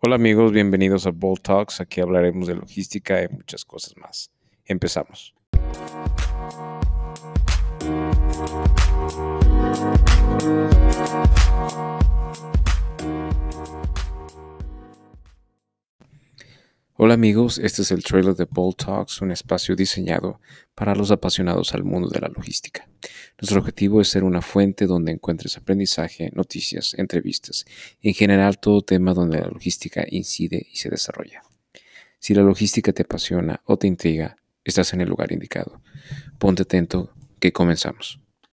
Hola amigos, bienvenidos a Bold Talks. Aquí hablaremos de logística y muchas cosas más. Empezamos. Hola amigos, este es el trailer de Bold Talks, un espacio diseñado para los apasionados al mundo de la logística. Nuestro objetivo es ser una fuente donde encuentres aprendizaje, noticias, entrevistas en general todo tema donde la logística incide y se desarrolla. Si la logística te apasiona o te intriga, estás en el lugar indicado. Ponte atento que comenzamos.